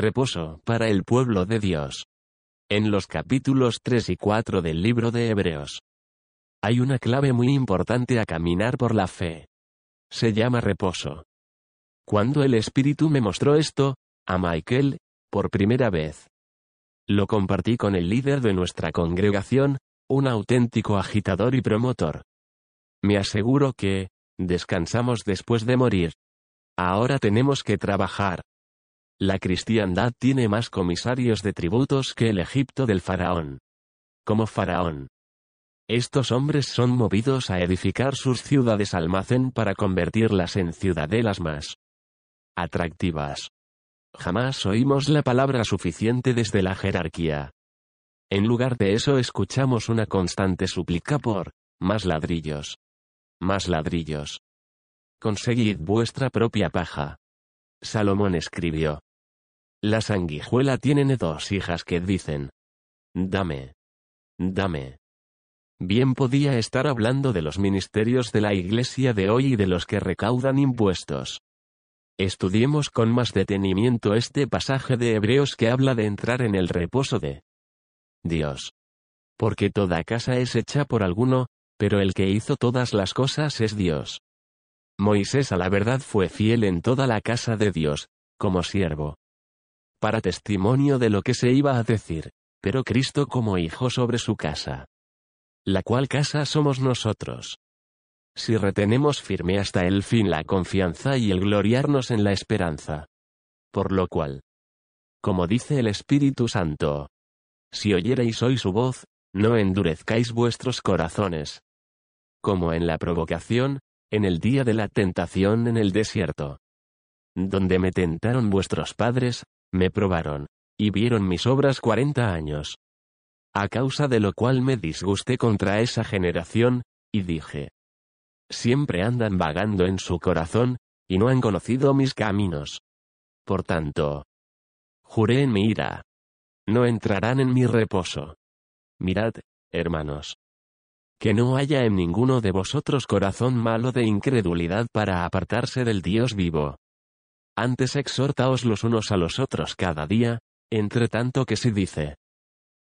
Reposo para el pueblo de Dios. En los capítulos 3 y 4 del libro de Hebreos. Hay una clave muy importante a caminar por la fe. Se llama reposo. Cuando el Espíritu me mostró esto, a Michael, por primera vez. Lo compartí con el líder de nuestra congregación, un auténtico agitador y promotor. Me aseguro que, descansamos después de morir. Ahora tenemos que trabajar. La cristiandad tiene más comisarios de tributos que el Egipto del faraón. Como faraón. Estos hombres son movidos a edificar sus ciudades almacén para convertirlas en ciudadelas más atractivas. Jamás oímos la palabra suficiente desde la jerarquía. En lugar de eso escuchamos una constante súplica por más ladrillos. Más ladrillos. Conseguid vuestra propia paja. Salomón escribió. La sanguijuela tiene dos hijas que dicen. Dame. Dame. Bien podía estar hablando de los ministerios de la Iglesia de hoy y de los que recaudan impuestos. Estudiemos con más detenimiento este pasaje de Hebreos que habla de entrar en el reposo de Dios. Porque toda casa es hecha por alguno, pero el que hizo todas las cosas es Dios. Moisés a la verdad fue fiel en toda la casa de Dios, como siervo. Para testimonio de lo que se iba a decir, pero Cristo como hijo sobre su casa la cual casa somos nosotros. Si retenemos firme hasta el fin la confianza y el gloriarnos en la esperanza. Por lo cual, como dice el Espíritu Santo, si oyereis hoy su voz, no endurezcáis vuestros corazones. Como en la provocación, en el día de la tentación en el desierto. Donde me tentaron vuestros padres, me probaron, y vieron mis obras cuarenta años a causa de lo cual me disgusté contra esa generación, y dije. Siempre andan vagando en su corazón, y no han conocido mis caminos. Por tanto, juré en mi ira. No entrarán en mi reposo. Mirad, hermanos. Que no haya en ninguno de vosotros corazón malo de incredulidad para apartarse del Dios vivo. Antes exhortaos los unos a los otros cada día, entre tanto que se dice.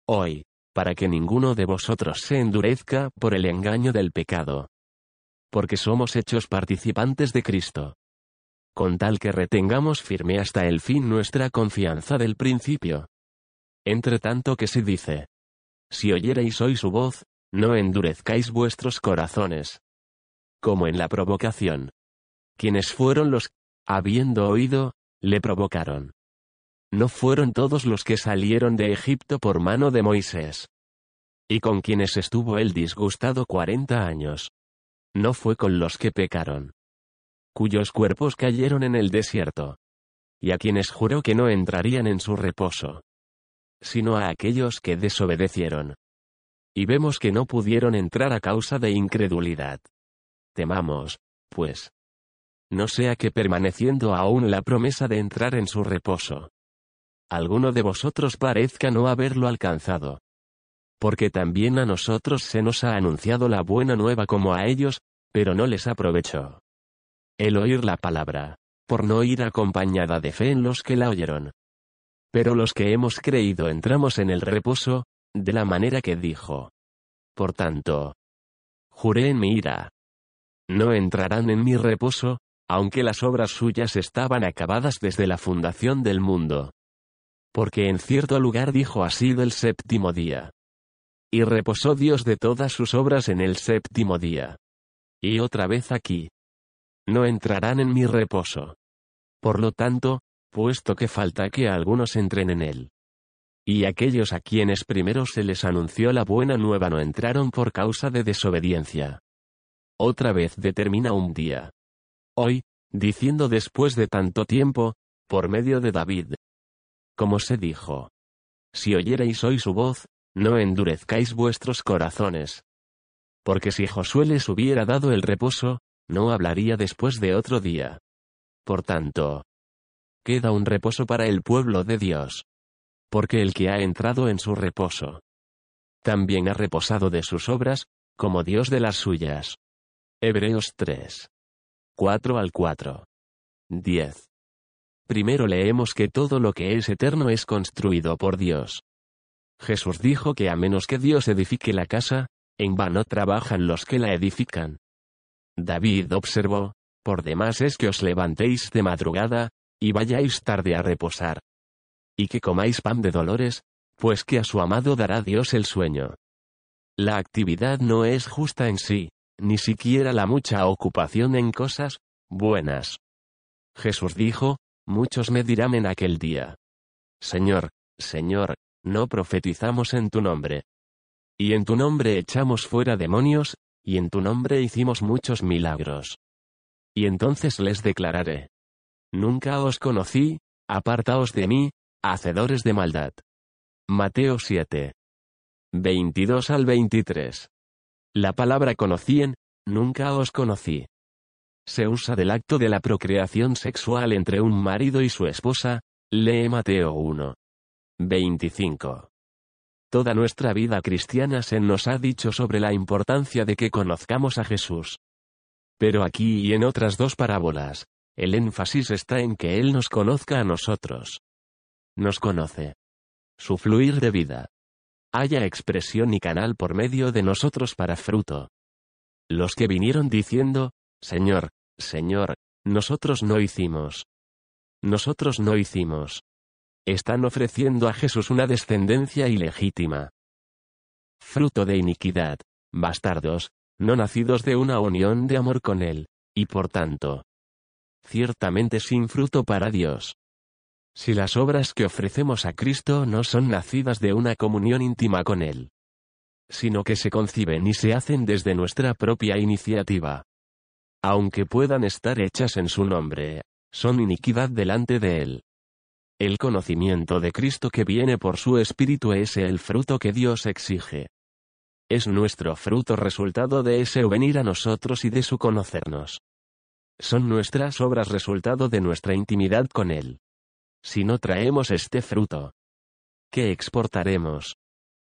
Hoy, para que ninguno de vosotros se endurezca por el engaño del pecado. Porque somos hechos participantes de Cristo. Con tal que retengamos firme hasta el fin nuestra confianza del principio. Entre tanto que se dice, si oyereis hoy su voz, no endurezcáis vuestros corazones. Como en la provocación. Quienes fueron los, habiendo oído, le provocaron. No fueron todos los que salieron de Egipto por mano de Moisés. Y con quienes estuvo él disgustado cuarenta años. No fue con los que pecaron. Cuyos cuerpos cayeron en el desierto. Y a quienes juró que no entrarían en su reposo. Sino a aquellos que desobedecieron. Y vemos que no pudieron entrar a causa de incredulidad. Temamos, pues. No sea que permaneciendo aún la promesa de entrar en su reposo alguno de vosotros parezca no haberlo alcanzado. Porque también a nosotros se nos ha anunciado la buena nueva como a ellos, pero no les aprovechó. El oír la palabra, por no ir acompañada de fe en los que la oyeron. Pero los que hemos creído entramos en el reposo, de la manera que dijo. Por tanto, juré en mi ira. No entrarán en mi reposo, aunque las obras suyas estaban acabadas desde la fundación del mundo porque en cierto lugar dijo así del séptimo día. Y reposó Dios de todas sus obras en el séptimo día. Y otra vez aquí. No entrarán en mi reposo. Por lo tanto, puesto que falta que algunos entren en él. Y aquellos a quienes primero se les anunció la buena nueva no entraron por causa de desobediencia. Otra vez determina un día. Hoy, diciendo después de tanto tiempo, por medio de David, como se dijo. Si oyereis hoy su voz, no endurezcáis vuestros corazones. Porque si Josué les hubiera dado el reposo, no hablaría después de otro día. Por tanto, queda un reposo para el pueblo de Dios. Porque el que ha entrado en su reposo, también ha reposado de sus obras, como Dios de las suyas. Hebreos 3. 4 al 4. 10. Primero leemos que todo lo que es eterno es construido por Dios. Jesús dijo que a menos que Dios edifique la casa, en vano trabajan los que la edifican. David observó, por demás es que os levantéis de madrugada, y vayáis tarde a reposar. Y que comáis pan de dolores, pues que a su amado dará Dios el sueño. La actividad no es justa en sí, ni siquiera la mucha ocupación en cosas buenas. Jesús dijo, muchos me dirán en aquel día. Señor, Señor, no profetizamos en tu nombre. Y en tu nombre echamos fuera demonios, y en tu nombre hicimos muchos milagros. Y entonces les declararé. Nunca os conocí, apartaos de mí, hacedores de maldad. Mateo 7. 22 al 23. La palabra conocían, nunca os conocí. Se usa del acto de la procreación sexual entre un marido y su esposa, lee Mateo 1. 25. Toda nuestra vida cristiana se nos ha dicho sobre la importancia de que conozcamos a Jesús. Pero aquí y en otras dos parábolas, el énfasis está en que Él nos conozca a nosotros. Nos conoce. Su fluir de vida. Haya expresión y canal por medio de nosotros para fruto. Los que vinieron diciendo, Señor, Señor, nosotros no hicimos. Nosotros no hicimos. Están ofreciendo a Jesús una descendencia ilegítima. Fruto de iniquidad, bastardos, no nacidos de una unión de amor con Él, y por tanto, ciertamente sin fruto para Dios. Si las obras que ofrecemos a Cristo no son nacidas de una comunión íntima con Él, sino que se conciben y se hacen desde nuestra propia iniciativa, aunque puedan estar hechas en su nombre, son iniquidad delante de Él. El conocimiento de Cristo que viene por su Espíritu es el fruto que Dios exige. Es nuestro fruto resultado de ese venir a nosotros y de su conocernos. Son nuestras obras resultado de nuestra intimidad con Él. Si no traemos este fruto, ¿qué exportaremos?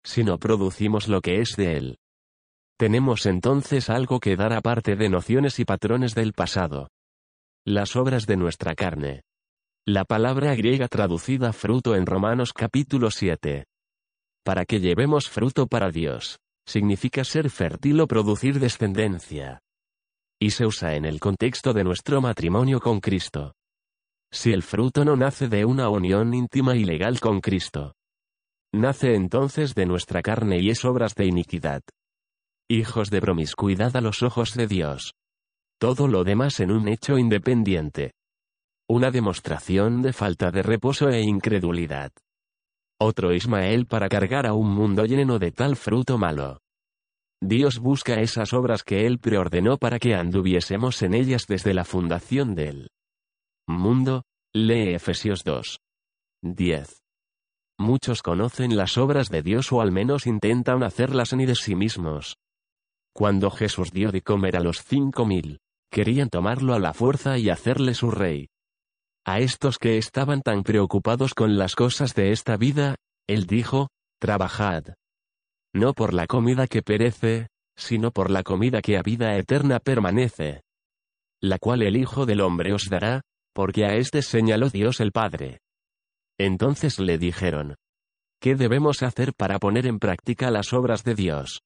Si no producimos lo que es de Él. Tenemos entonces algo que dar aparte de nociones y patrones del pasado. Las obras de nuestra carne. La palabra griega traducida fruto en Romanos capítulo 7. Para que llevemos fruto para Dios, significa ser fértil o producir descendencia. Y se usa en el contexto de nuestro matrimonio con Cristo. Si el fruto no nace de una unión íntima y legal con Cristo, nace entonces de nuestra carne y es obras de iniquidad hijos de promiscuidad a los ojos de Dios. Todo lo demás en un hecho independiente. Una demostración de falta de reposo e incredulidad. Otro Ismael para cargar a un mundo lleno de tal fruto malo. Dios busca esas obras que Él preordenó para que anduviésemos en ellas desde la fundación del mundo, lee Efesios 2. 10. Muchos conocen las obras de Dios o al menos intentan hacerlas ni de sí mismos. Cuando Jesús dio de comer a los cinco mil, querían tomarlo a la fuerza y hacerle su rey. A estos que estaban tan preocupados con las cosas de esta vida, él dijo, Trabajad. No por la comida que perece, sino por la comida que a vida eterna permanece. La cual el Hijo del Hombre os dará, porque a éste señaló Dios el Padre. Entonces le dijeron, ¿qué debemos hacer para poner en práctica las obras de Dios?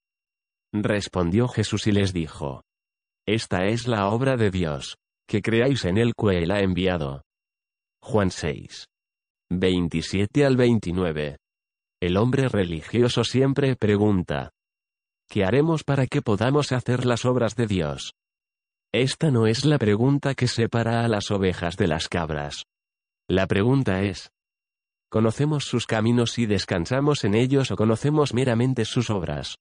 Respondió Jesús y les dijo. Esta es la obra de Dios, que creáis en él que él ha enviado. Juan 6. 27 al 29. El hombre religioso siempre pregunta. ¿Qué haremos para que podamos hacer las obras de Dios? Esta no es la pregunta que separa a las ovejas de las cabras. La pregunta es, ¿conocemos sus caminos y descansamos en ellos o conocemos meramente sus obras?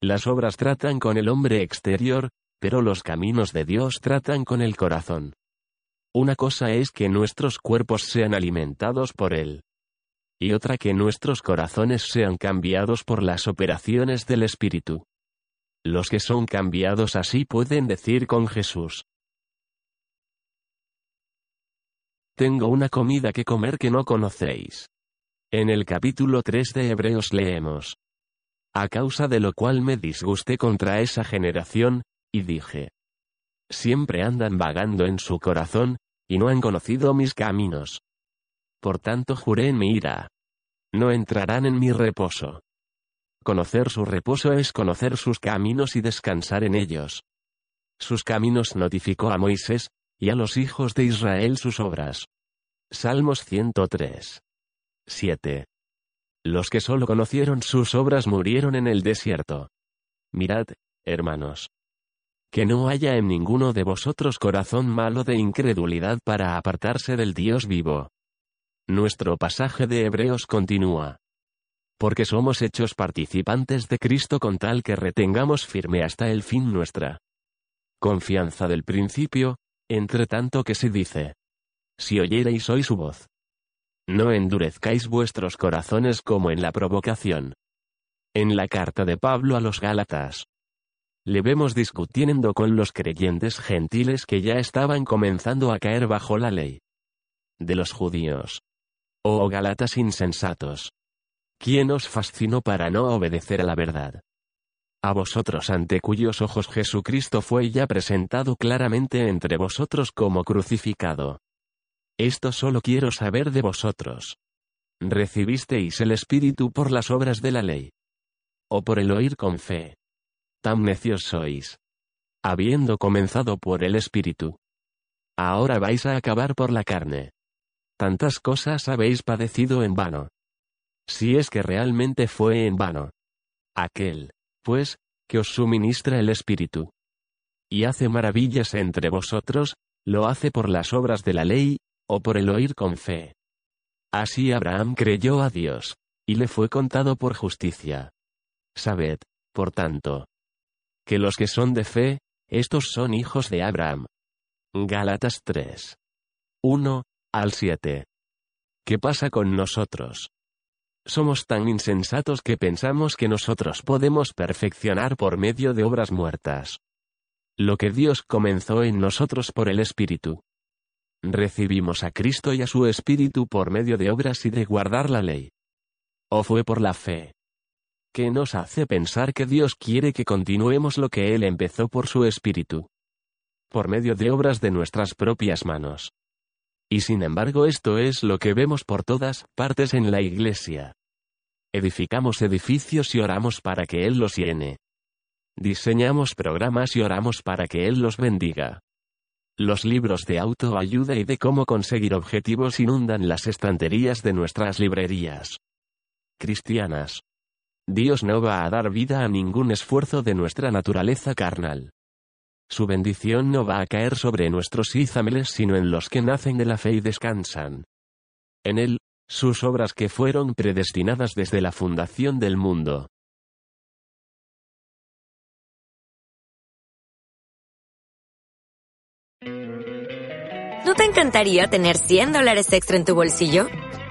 Las obras tratan con el hombre exterior, pero los caminos de Dios tratan con el corazón. Una cosa es que nuestros cuerpos sean alimentados por Él. y otra que nuestros corazones sean cambiados por las operaciones del Espíritu. Los que son cambiados así pueden decir con Jesús, Tengo una comida que comer que no conocéis. En el capítulo 3 de Hebreos leemos, A causa de lo cual me disgusté contra esa generación, y dije, Siempre andan vagando en su corazón, y no han conocido mis caminos. Por tanto juré en mi ira. No entrarán en mi reposo. Conocer su reposo es conocer sus caminos y descansar en ellos. Sus caminos notificó a Moisés, y a los hijos de Israel sus obras. Salmos 103. 7. Los que solo conocieron sus obras murieron en el desierto. Mirad, hermanos. Que no haya en ninguno de vosotros corazón malo de incredulidad para apartarse del Dios vivo. Nuestro pasaje de Hebreos continúa. Porque somos hechos participantes de Cristo con tal que retengamos firme hasta el fin nuestra confianza del principio, entre tanto que se dice, si oyereis hoy su voz. No endurezcáis vuestros corazones como en la provocación. En la carta de Pablo a los Gálatas. Le vemos discutiendo con los creyentes gentiles que ya estaban comenzando a caer bajo la ley. De los judíos. Oh Gálatas insensatos. ¿Quién os fascinó para no obedecer a la verdad? a vosotros ante cuyos ojos Jesucristo fue ya presentado claramente entre vosotros como crucificado. Esto solo quiero saber de vosotros. ¿Recibisteis el Espíritu por las obras de la ley? ¿O por el oír con fe? Tan necios sois. Habiendo comenzado por el Espíritu. Ahora vais a acabar por la carne. Tantas cosas habéis padecido en vano. Si es que realmente fue en vano. Aquel, pues, que os suministra el Espíritu. Y hace maravillas entre vosotros, lo hace por las obras de la ley, o por el oír con fe. Así Abraham creyó a Dios, y le fue contado por justicia. Sabed, por tanto, que los que son de fe, estos son hijos de Abraham. Gálatas 3. 1, al 7. ¿Qué pasa con nosotros? Somos tan insensatos que pensamos que nosotros podemos perfeccionar por medio de obras muertas. Lo que Dios comenzó en nosotros por el Espíritu. Recibimos a Cristo y a su Espíritu por medio de obras y de guardar la ley. ¿O fue por la fe? Que nos hace pensar que Dios quiere que continuemos lo que Él empezó por su Espíritu. Por medio de obras de nuestras propias manos. Y sin embargo esto es lo que vemos por todas partes en la iglesia. Edificamos edificios y oramos para que Él los llene. Diseñamos programas y oramos para que Él los bendiga. Los libros de autoayuda y de cómo conseguir objetivos inundan las estanterías de nuestras librerías. Cristianas. Dios no va a dar vida a ningún esfuerzo de nuestra naturaleza carnal. Su bendición no va a caer sobre nuestros ízameles sino en los que nacen de la fe y descansan. En él, sus obras que fueron predestinadas desde la fundación del mundo. ¿No te encantaría tener 100 dólares extra en tu bolsillo?